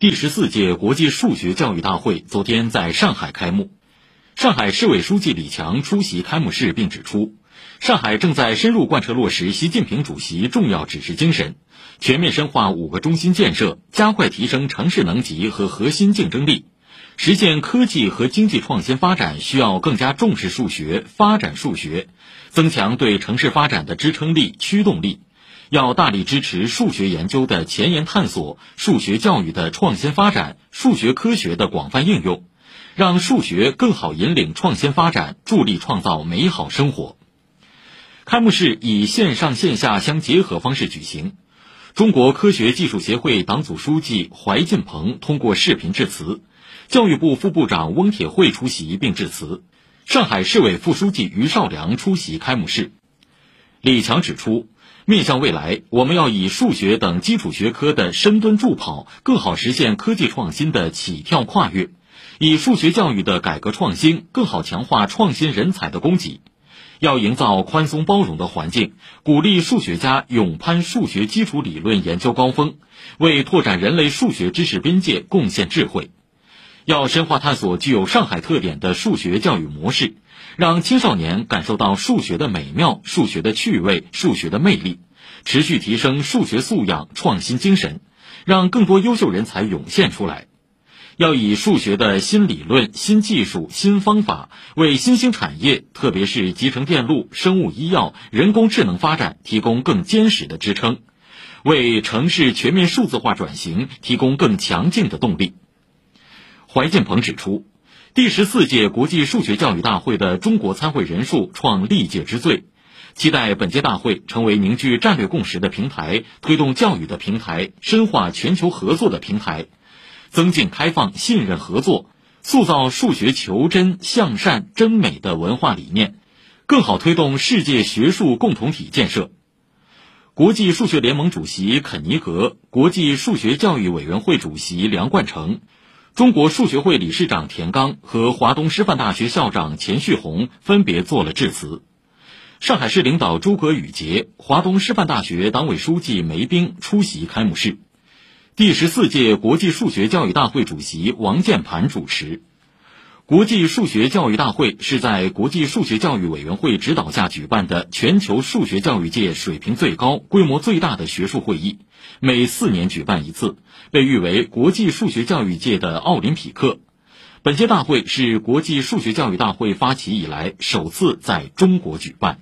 第十四届国际数学教育大会昨天在上海开幕，上海市委书记李强出席开幕式并指出，上海正在深入贯彻落实习近平主席重要指示精神，全面深化五个中心建设，加快提升城市能级和核心竞争力，实现科技和经济创新发展需要更加重视数学，发展数学，增强对城市发展的支撑力、驱动力。要大力支持数学研究的前沿探索、数学教育的创新发展、数学科学的广泛应用，让数学更好引领创新发展，助力创造美好生活。开幕式以线上线下相结合方式举行，中国科学技术协会党组书记怀进鹏通过视频致辞，教育部副部长翁铁慧出席并致辞，上海市委副书记于绍良出席开幕式。李强指出。面向未来，我们要以数学等基础学科的深蹲助跑，更好实现科技创新的起跳跨越；以数学教育的改革创新，更好强化创新人才的供给。要营造宽松包容的环境，鼓励数学家勇攀数学基础理论研究高峰，为拓展人类数学知识边界贡献智慧。要深化探索具有上海特点的数学教育模式。让青少年感受到数学的美妙、数学的趣味、数学的魅力，持续提升数学素养、创新精神，让更多优秀人才涌现出来。要以数学的新理论、新技术、新方法，为新兴产业，特别是集成电路、生物医药、人工智能发展提供更坚实的支撑，为城市全面数字化转型提供更强劲的动力。怀建鹏指出。第十四届国际数学教育大会的中国参会人数创历届之最，期待本届大会成为凝聚战略共识的平台、推动教育的平台、深化全球合作的平台，增进开放、信任、合作，塑造数学求真、向善、真美的文化理念，更好推动世界学术共同体建设。国际数学联盟主席肯尼格、国际数学教育委员会主席梁冠成。中国数学会理事长田刚和华东师范大学校长钱旭红分别做了致辞。上海市领导诸葛宇杰、华东师范大学党委书记梅冰出席开幕式。第十四届国际数学教育大会主席王建盘主持。国际数学教育大会是在国际数学教育委员会指导下举办的全球数学教育界水平最高、规模最大的学术会议，每四年举办一次，被誉为国际数学教育界的奥林匹克。本届大会是国际数学教育大会发起以来首次在中国举办。